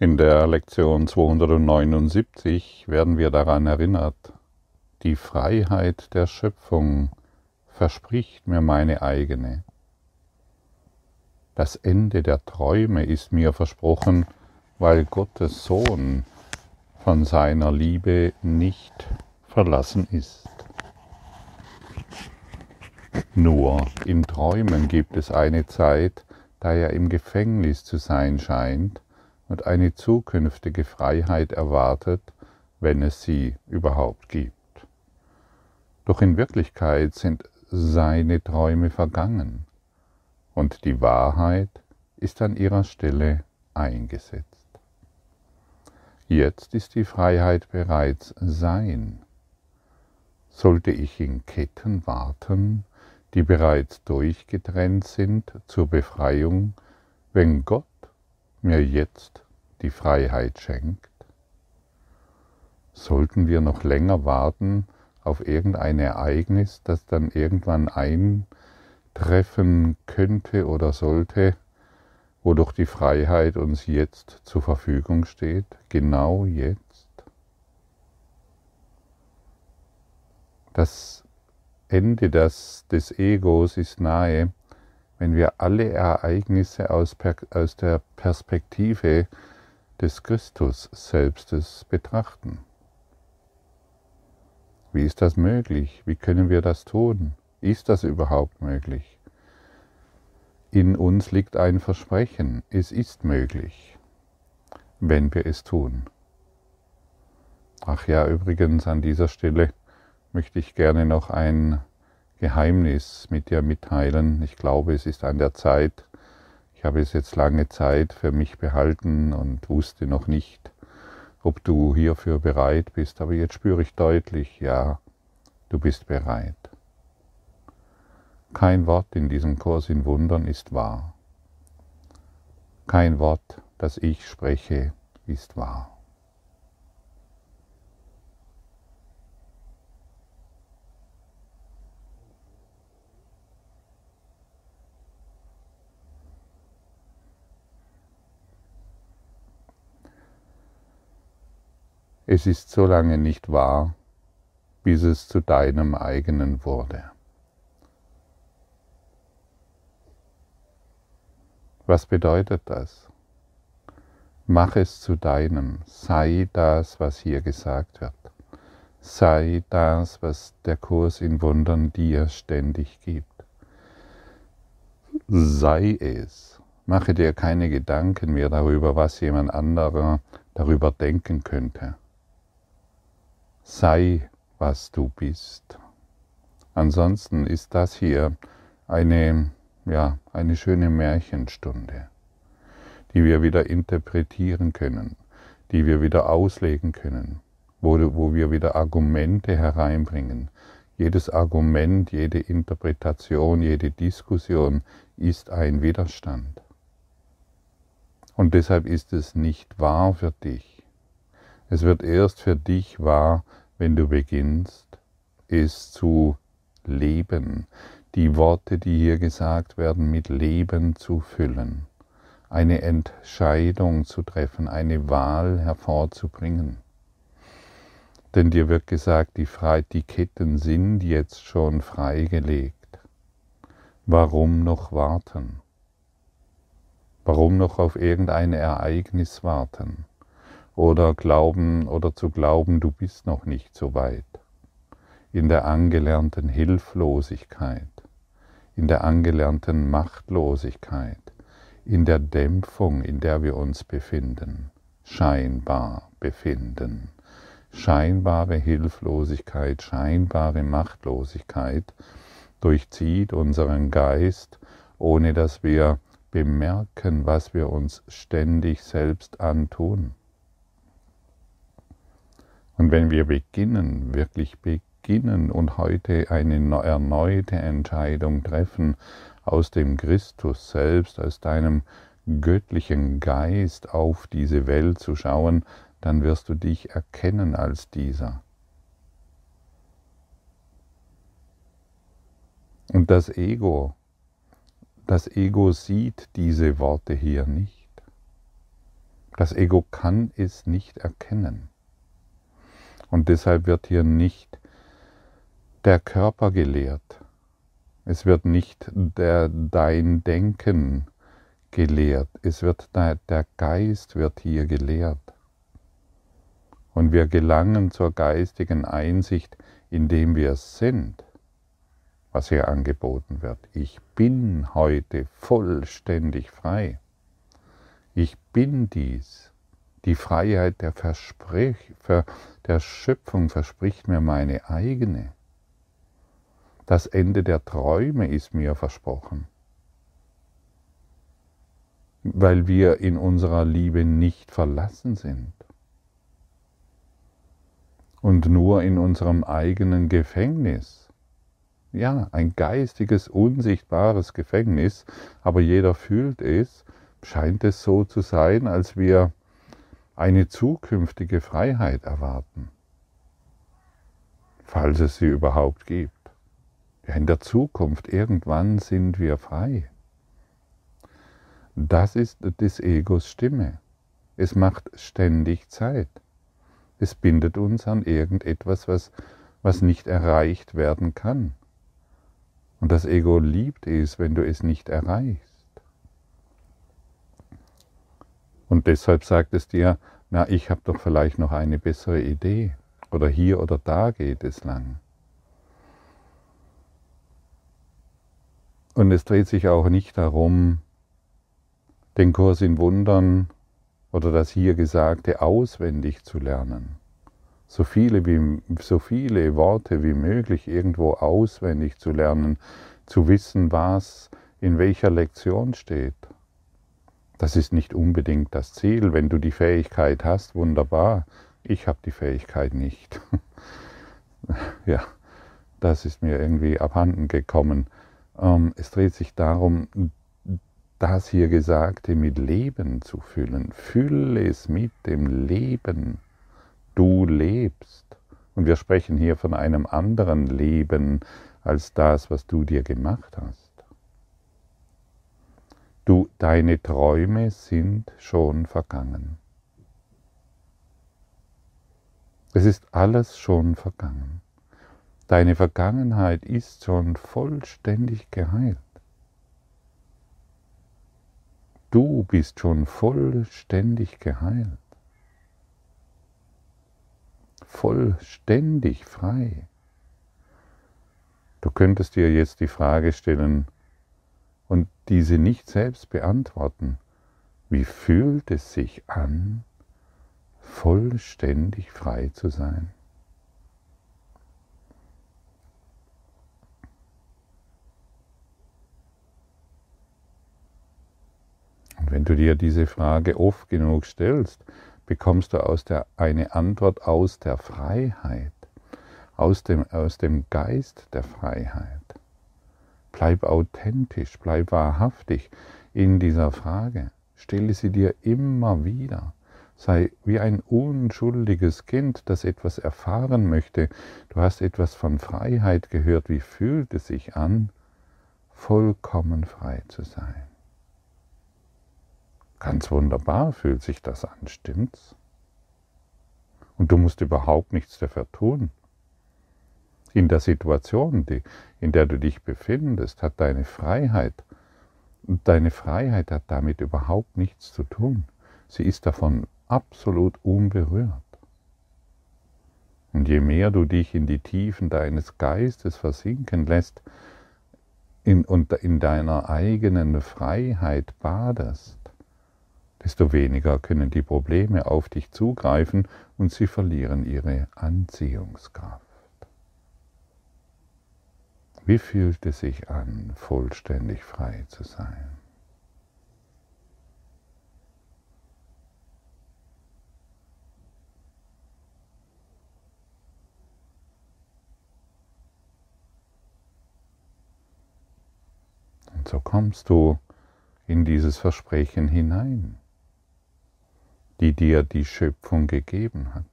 In der Lektion 279 werden wir daran erinnert, die Freiheit der Schöpfung verspricht mir meine eigene. Das Ende der Träume ist mir versprochen, weil Gottes Sohn von seiner Liebe nicht verlassen ist. Nur in Träumen gibt es eine Zeit, da er im Gefängnis zu sein scheint, und eine zukünftige Freiheit erwartet, wenn es sie überhaupt gibt. Doch in Wirklichkeit sind seine Träume vergangen und die Wahrheit ist an ihrer Stelle eingesetzt. Jetzt ist die Freiheit bereits sein. Sollte ich in Ketten warten, die bereits durchgetrennt sind zur Befreiung, wenn Gott mir jetzt die Freiheit schenkt? Sollten wir noch länger warten auf irgendein Ereignis, das dann irgendwann eintreffen könnte oder sollte, wodurch die Freiheit uns jetzt zur Verfügung steht, genau jetzt? Das Ende des, des Egos ist nahe, wenn wir alle Ereignisse aus, aus der Perspektive des Christus Selbstes betrachten. Wie ist das möglich? Wie können wir das tun? Ist das überhaupt möglich? In uns liegt ein Versprechen, es ist möglich, wenn wir es tun. Ach ja, übrigens an dieser Stelle möchte ich gerne noch ein Geheimnis mit dir mitteilen. Ich glaube, es ist an der Zeit, ich habe es jetzt lange Zeit für mich behalten und wusste noch nicht, ob du hierfür bereit bist, aber jetzt spüre ich deutlich, ja, du bist bereit. Kein Wort in diesem Kurs in Wundern ist wahr. Kein Wort, das ich spreche, ist wahr. Es ist so lange nicht wahr, bis es zu deinem eigenen wurde. Was bedeutet das? Mach es zu deinem, sei das, was hier gesagt wird. Sei das, was der Kurs in Wundern dir ständig gibt. Sei es. Mache dir keine Gedanken mehr darüber, was jemand anderer darüber denken könnte sei, was du bist. Ansonsten ist das hier eine, ja, eine schöne Märchenstunde, die wir wieder interpretieren können, die wir wieder auslegen können, wo, wo wir wieder Argumente hereinbringen. Jedes Argument, jede Interpretation, jede Diskussion ist ein Widerstand. Und deshalb ist es nicht wahr für dich, es wird erst für dich wahr, wenn du beginnst, es zu leben, die Worte, die hier gesagt werden, mit Leben zu füllen, eine Entscheidung zu treffen, eine Wahl hervorzubringen. Denn dir wird gesagt, die, Fre die Ketten sind jetzt schon freigelegt. Warum noch warten? Warum noch auf irgendein Ereignis warten? Oder glauben oder zu glauben, du bist noch nicht so weit. In der angelernten Hilflosigkeit, in der angelernten Machtlosigkeit, in der Dämpfung, in der wir uns befinden, scheinbar befinden. Scheinbare Hilflosigkeit, scheinbare Machtlosigkeit durchzieht unseren Geist, ohne dass wir bemerken, was wir uns ständig selbst antun. Und wenn wir beginnen, wirklich beginnen und heute eine erneute Entscheidung treffen, aus dem Christus selbst, aus deinem göttlichen Geist auf diese Welt zu schauen, dann wirst du dich erkennen als dieser. Und das Ego, das Ego sieht diese Worte hier nicht. Das Ego kann es nicht erkennen. Und deshalb wird hier nicht der Körper gelehrt. Es wird nicht der, dein Denken gelehrt. Es wird der, der Geist wird hier gelehrt. Und wir gelangen zur geistigen Einsicht, indem wir sind, was hier angeboten wird. Ich bin heute vollständig frei. Ich bin dies. Die Freiheit der, Versprech, der Schöpfung verspricht mir meine eigene. Das Ende der Träume ist mir versprochen, weil wir in unserer Liebe nicht verlassen sind und nur in unserem eigenen Gefängnis. Ja, ein geistiges, unsichtbares Gefängnis, aber jeder fühlt es, scheint es so zu sein, als wir eine zukünftige Freiheit erwarten, falls es sie überhaupt gibt. Ja, in der Zukunft, irgendwann sind wir frei. Das ist des Egos Stimme. Es macht ständig Zeit. Es bindet uns an irgendetwas, was, was nicht erreicht werden kann. Und das Ego liebt es, wenn du es nicht erreichst. Und deshalb sagt es dir, na, ich habe doch vielleicht noch eine bessere Idee. Oder hier oder da geht es lang. Und es dreht sich auch nicht darum, den Kurs in Wundern oder das hier Gesagte auswendig zu lernen. So viele, wie, so viele Worte wie möglich irgendwo auswendig zu lernen, zu wissen, was in welcher Lektion steht. Das ist nicht unbedingt das Ziel. Wenn du die Fähigkeit hast, wunderbar. Ich habe die Fähigkeit nicht. ja, das ist mir irgendwie abhanden gekommen. Ähm, es dreht sich darum, das hier Gesagte mit Leben zu füllen. Fülle es mit dem Leben. Du lebst. Und wir sprechen hier von einem anderen Leben als das, was du dir gemacht hast. Du, deine Träume sind schon vergangen. Es ist alles schon vergangen. Deine Vergangenheit ist schon vollständig geheilt. Du bist schon vollständig geheilt. Vollständig frei. Du könntest dir jetzt die Frage stellen diese nicht selbst beantworten. Wie fühlt es sich an, vollständig frei zu sein? Und wenn du dir diese Frage oft genug stellst, bekommst du aus der, eine Antwort aus der Freiheit, aus dem, aus dem Geist der Freiheit. Bleib authentisch, bleib wahrhaftig in dieser Frage. Stelle sie dir immer wieder. Sei wie ein unschuldiges Kind, das etwas erfahren möchte. Du hast etwas von Freiheit gehört. Wie fühlt es sich an, vollkommen frei zu sein? Ganz wunderbar fühlt sich das an, stimmt's? Und du musst überhaupt nichts dafür tun. In der Situation, die, in der du dich befindest, hat deine Freiheit, und deine Freiheit hat damit überhaupt nichts zu tun. Sie ist davon absolut unberührt. Und je mehr du dich in die Tiefen deines Geistes versinken lässt in, und in deiner eigenen Freiheit badest, desto weniger können die Probleme auf dich zugreifen und sie verlieren ihre Anziehungskraft. Wie fühlt es sich an, vollständig frei zu sein? Und so kommst du in dieses Versprechen hinein die dir die Schöpfung gegeben hat.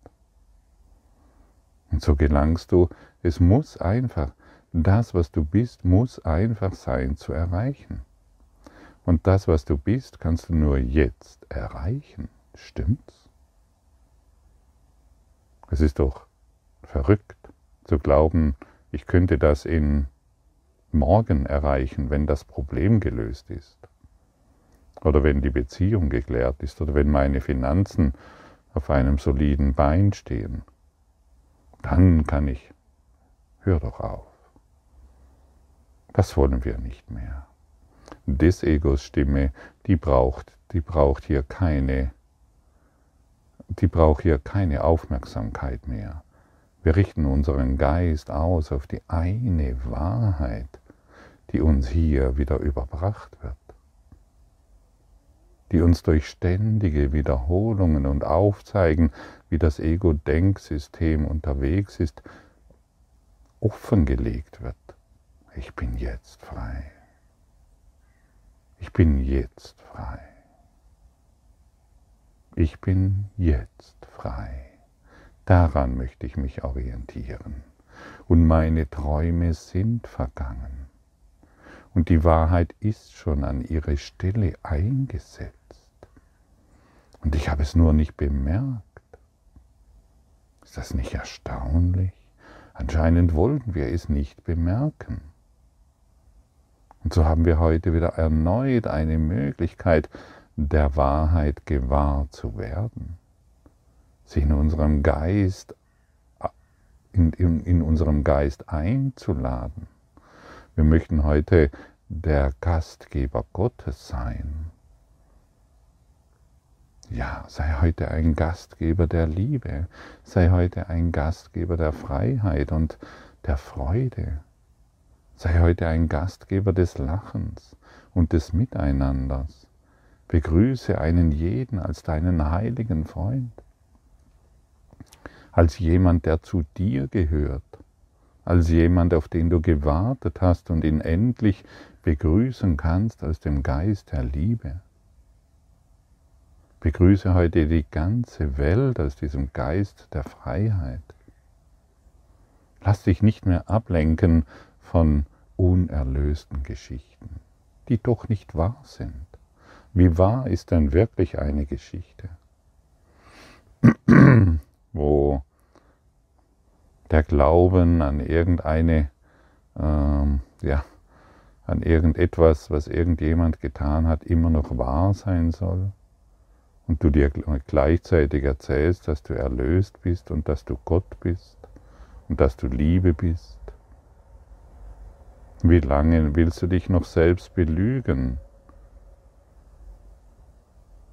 Und so gelangst du, es muss einfach, das, was du bist, muss einfach sein zu erreichen. Und das, was du bist, kannst du nur jetzt erreichen. Stimmt's? Es ist doch verrückt zu glauben, ich könnte das in morgen erreichen, wenn das Problem gelöst ist. Oder wenn die Beziehung geklärt ist. Oder wenn meine Finanzen auf einem soliden Bein stehen. Dann kann ich, hör doch auf. Das wollen wir nicht mehr. Des Egos Stimme, die braucht, die braucht hier keine, die braucht hier keine Aufmerksamkeit mehr. Wir richten unseren Geist aus auf die eine Wahrheit, die uns hier wieder überbracht wird, die uns durch ständige Wiederholungen und Aufzeigen, wie das Ego-Denksystem unterwegs ist, offengelegt wird. Ich bin jetzt frei. Ich bin jetzt frei. Ich bin jetzt frei. Daran möchte ich mich orientieren. Und meine Träume sind vergangen. Und die Wahrheit ist schon an ihre Stelle eingesetzt. Und ich habe es nur nicht bemerkt. Ist das nicht erstaunlich? Anscheinend wollten wir es nicht bemerken. Und so haben wir heute wieder erneut eine Möglichkeit, der Wahrheit gewahr zu werden, sie in unserem Geist, in, in, in unserem Geist einzuladen. Wir möchten heute der Gastgeber Gottes sein. Ja, sei heute ein Gastgeber der Liebe, sei heute ein Gastgeber der Freiheit und der Freude. Sei heute ein Gastgeber des Lachens und des Miteinanders. Begrüße einen jeden als deinen heiligen Freund, als jemand, der zu dir gehört, als jemand, auf den du gewartet hast und ihn endlich begrüßen kannst aus dem Geist der Liebe. Begrüße heute die ganze Welt aus diesem Geist der Freiheit. Lass dich nicht mehr ablenken von unerlösten Geschichten, die doch nicht wahr sind. Wie wahr ist denn wirklich eine Geschichte, wo der Glauben an irgendeine, ähm, ja, an irgendetwas, was irgendjemand getan hat, immer noch wahr sein soll? und du dir gleichzeitig erzählst, dass du erlöst bist und dass du Gott bist und dass du Liebe bist? Wie lange willst du dich noch selbst belügen?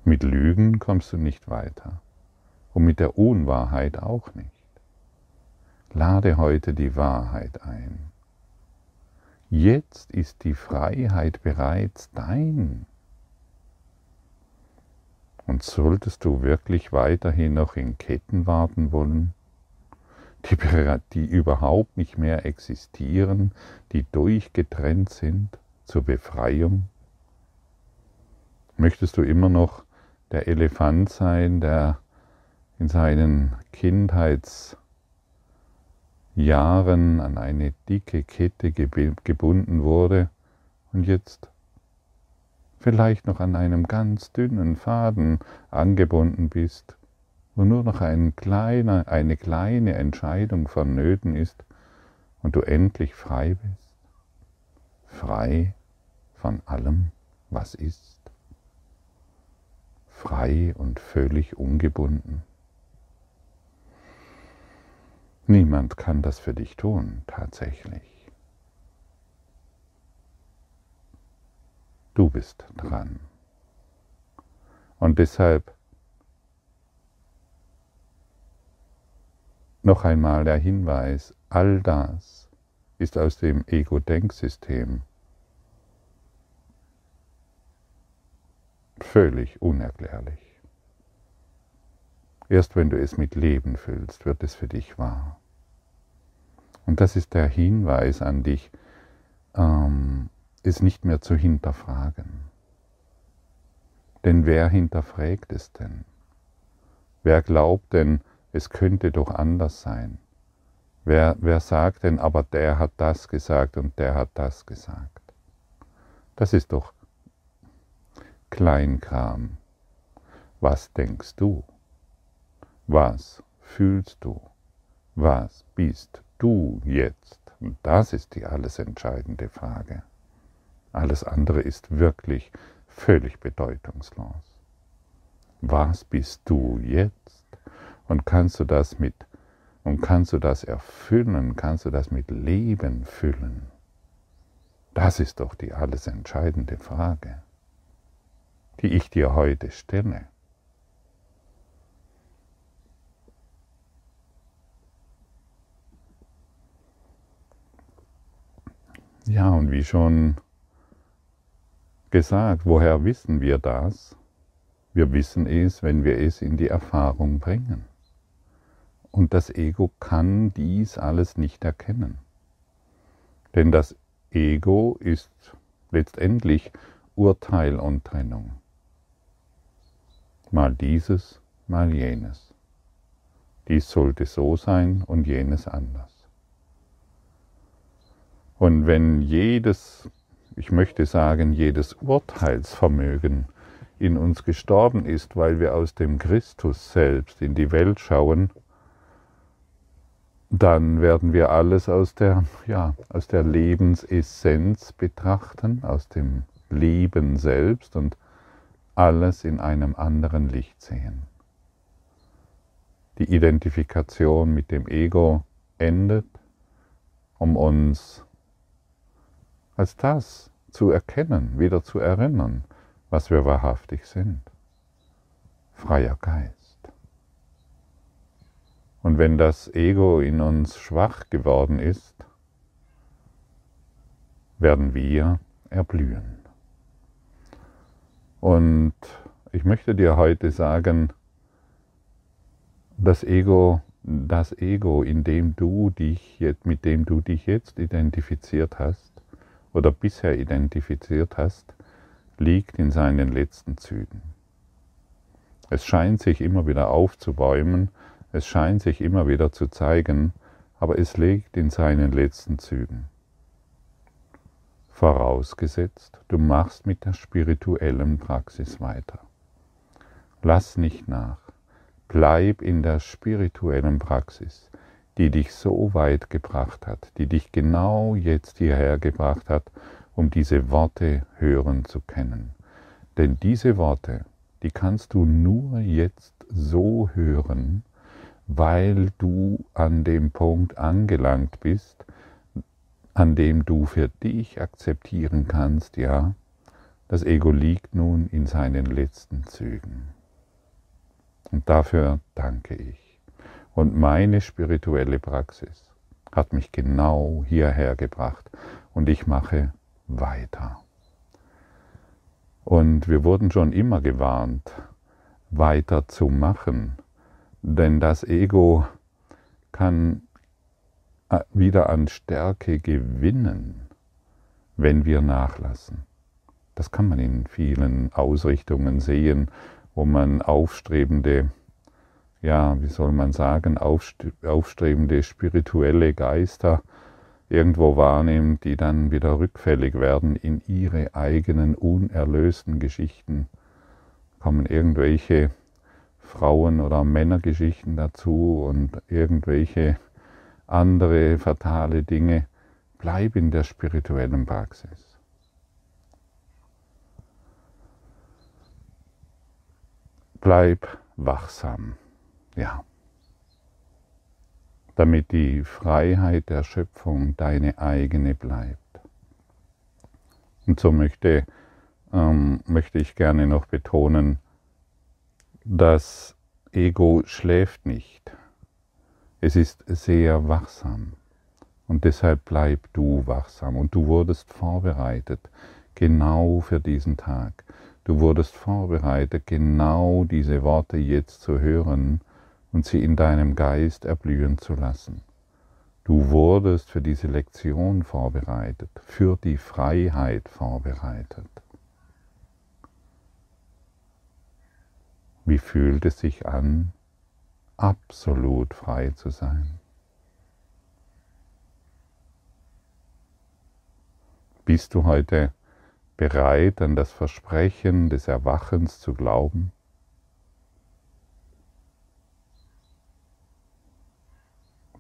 Mit Lügen kommst du nicht weiter und mit der Unwahrheit auch nicht. Lade heute die Wahrheit ein. Jetzt ist die Freiheit bereits dein. Und solltest du wirklich weiterhin noch in Ketten warten wollen, die, die überhaupt nicht mehr existieren, die durchgetrennt sind zur Befreiung? Möchtest du immer noch der Elefant sein, der in seinen Kindheitsjahren an eine dicke Kette gebunden wurde und jetzt vielleicht noch an einem ganz dünnen Faden angebunden bist, wo nur noch ein kleiner, eine kleine Entscheidung vonnöten ist und du endlich frei bist, frei von allem, was ist, frei und völlig ungebunden. Niemand kann das für dich tun, tatsächlich. Du bist dran. Und deshalb noch einmal der Hinweis, all das ist aus dem Ego-Denksystem völlig unerklärlich. Erst wenn du es mit Leben füllst, wird es für dich wahr. Und das ist der Hinweis an dich, ähm, es nicht mehr zu hinterfragen. Denn wer hinterfragt es denn? Wer glaubt denn, es könnte doch anders sein? Wer, wer sagt denn, aber der hat das gesagt und der hat das gesagt? Das ist doch Kleinkram. Was denkst du? Was fühlst du? Was bist du jetzt? Und das ist die alles entscheidende Frage. Alles andere ist wirklich völlig bedeutungslos. Was bist du jetzt? Und kannst du das mit und kannst du das erfüllen, kannst du das mit Leben füllen? Das ist doch die alles entscheidende Frage, die ich dir heute stelle. Ja, und wie schon gesagt, woher wissen wir das? Wir wissen es, wenn wir es in die Erfahrung bringen. Und das Ego kann dies alles nicht erkennen. Denn das Ego ist letztendlich Urteil und Trennung. Mal dieses, mal jenes. Dies sollte so sein und jenes anders. Und wenn jedes, ich möchte sagen, jedes Urteilsvermögen in uns gestorben ist, weil wir aus dem Christus selbst in die Welt schauen, dann werden wir alles aus der, ja, aus der Lebensessenz betrachten, aus dem Leben selbst und alles in einem anderen Licht sehen. Die Identifikation mit dem Ego endet, um uns als das zu erkennen, wieder zu erinnern, was wir wahrhaftig sind. Freier Geist. Und wenn das Ego in uns schwach geworden ist, werden wir erblühen. Und ich möchte dir heute sagen, das Ego, das Ego, in dem du dich, mit dem du dich jetzt identifiziert hast, oder bisher identifiziert hast, liegt in seinen letzten Zügen. Es scheint sich immer wieder aufzubäumen, es scheint sich immer wieder zu zeigen, aber es liegt in seinen letzten Zügen. Vorausgesetzt, du machst mit der spirituellen Praxis weiter. Lass nicht nach, bleib in der spirituellen Praxis die dich so weit gebracht hat, die dich genau jetzt hierher gebracht hat, um diese Worte hören zu können. Denn diese Worte, die kannst du nur jetzt so hören, weil du an dem Punkt angelangt bist, an dem du für dich akzeptieren kannst, ja, das Ego liegt nun in seinen letzten Zügen. Und dafür danke ich. Und meine spirituelle Praxis hat mich genau hierher gebracht und ich mache weiter. Und wir wurden schon immer gewarnt, weiter zu machen, denn das Ego kann äh, wieder an Stärke gewinnen, wenn wir nachlassen. Das kann man in vielen Ausrichtungen sehen, wo man aufstrebende ja, wie soll man sagen, aufstrebende spirituelle Geister irgendwo wahrnimmt, die dann wieder rückfällig werden in ihre eigenen unerlösten Geschichten, kommen irgendwelche Frauen- oder Männergeschichten dazu und irgendwelche andere fatale Dinge. Bleib in der spirituellen Praxis. Bleib wachsam. Ja. Damit die Freiheit der Schöpfung deine eigene bleibt. Und so möchte, ähm, möchte ich gerne noch betonen, das Ego schläft nicht. Es ist sehr wachsam. Und deshalb bleib du wachsam. Und du wurdest vorbereitet, genau für diesen Tag. Du wurdest vorbereitet, genau diese Worte jetzt zu hören und sie in deinem Geist erblühen zu lassen. Du wurdest für diese Lektion vorbereitet, für die Freiheit vorbereitet. Wie fühlt es sich an, absolut frei zu sein? Bist du heute bereit, an das Versprechen des Erwachens zu glauben?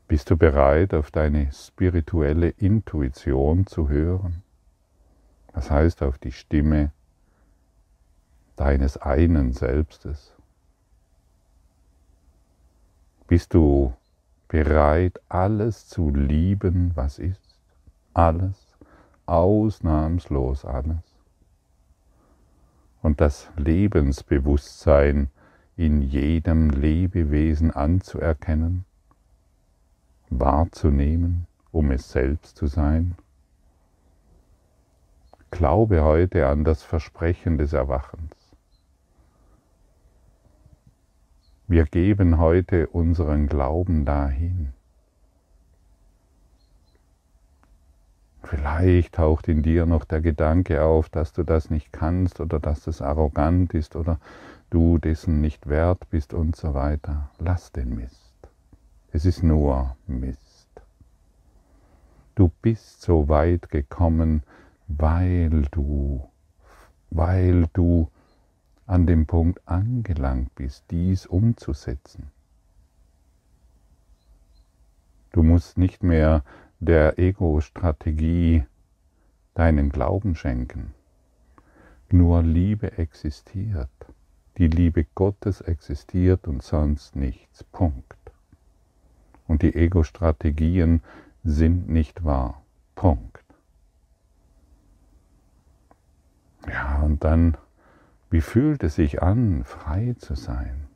Bist du bereit, auf deine spirituelle Intuition zu hören? Das heißt, auf die Stimme deines einen Selbstes. Bist du bereit, alles zu lieben, was ist? Alles, ausnahmslos alles. Und das Lebensbewusstsein in jedem Lebewesen anzuerkennen, wahrzunehmen, um es selbst zu sein. Glaube heute an das Versprechen des Erwachens. Wir geben heute unseren Glauben dahin. Vielleicht taucht in dir noch der Gedanke auf, dass du das nicht kannst oder dass das arrogant ist oder du dessen nicht wert bist und so weiter. Lass den Mist. Es ist nur Mist. Du bist so weit gekommen, weil du, weil du an dem Punkt angelangt bist, dies umzusetzen. Du musst nicht mehr der Ego-Strategie deinen Glauben schenken. Nur Liebe existiert. Die Liebe Gottes existiert und sonst nichts. Punkt. Und die Ego-Strategien sind nicht wahr. Punkt. Ja, und dann wie fühlt es sich an, frei zu sein?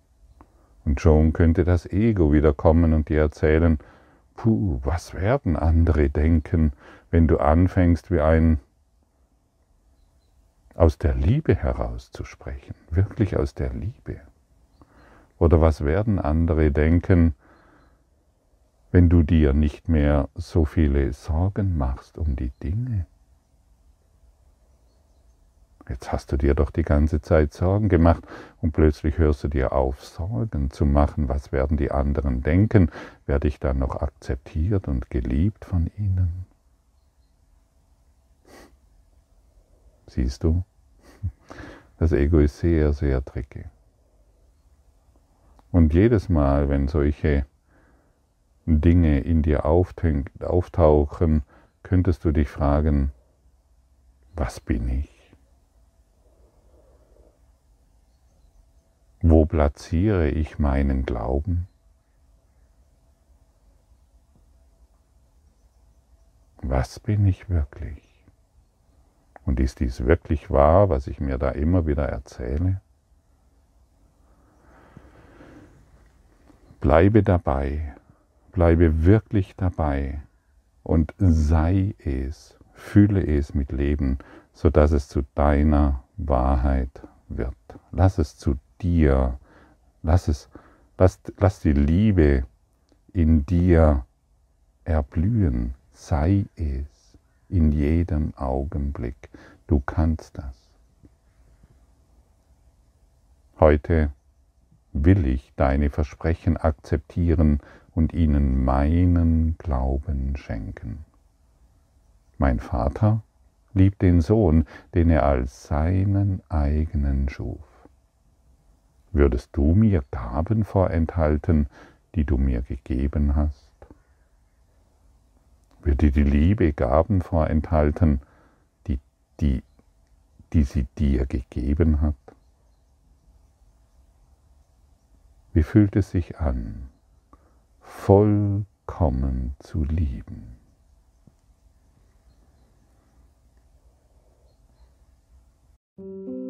Und schon könnte das Ego wieder kommen und dir erzählen, puh, was werden andere denken, wenn du anfängst, wie ein aus der Liebe heraus zu sprechen, wirklich aus der Liebe. Oder was werden andere denken, wenn du dir nicht mehr so viele Sorgen machst um die Dinge? Jetzt hast du dir doch die ganze Zeit Sorgen gemacht und plötzlich hörst du dir auf, Sorgen zu machen. Was werden die anderen denken? Werde ich dann noch akzeptiert und geliebt von ihnen? Siehst du? Das Ego ist sehr, sehr tricky. Und jedes Mal, wenn solche Dinge in dir auftauchen, könntest du dich fragen, was bin ich? Wo platziere ich meinen Glauben? Was bin ich wirklich? Und ist dies wirklich wahr, was ich mir da immer wieder erzähle? Bleibe dabei, bleibe wirklich dabei und sei es, fühle es mit Leben, sodass es zu deiner Wahrheit wird. Lass es zu dir, lass es, lass, lass die Liebe in dir erblühen, sei es in jedem Augenblick. Du kannst das. Heute will ich deine Versprechen akzeptieren und ihnen meinen Glauben schenken. Mein Vater liebt den Sohn, den er als seinen eigenen schuf Würdest du mir Gaben vorenthalten, die du mir gegeben hast? Würde die Liebe Gaben vorenthalten, die, die, die sie dir gegeben hat? Wie fühlt es sich an, vollkommen zu lieben? Musik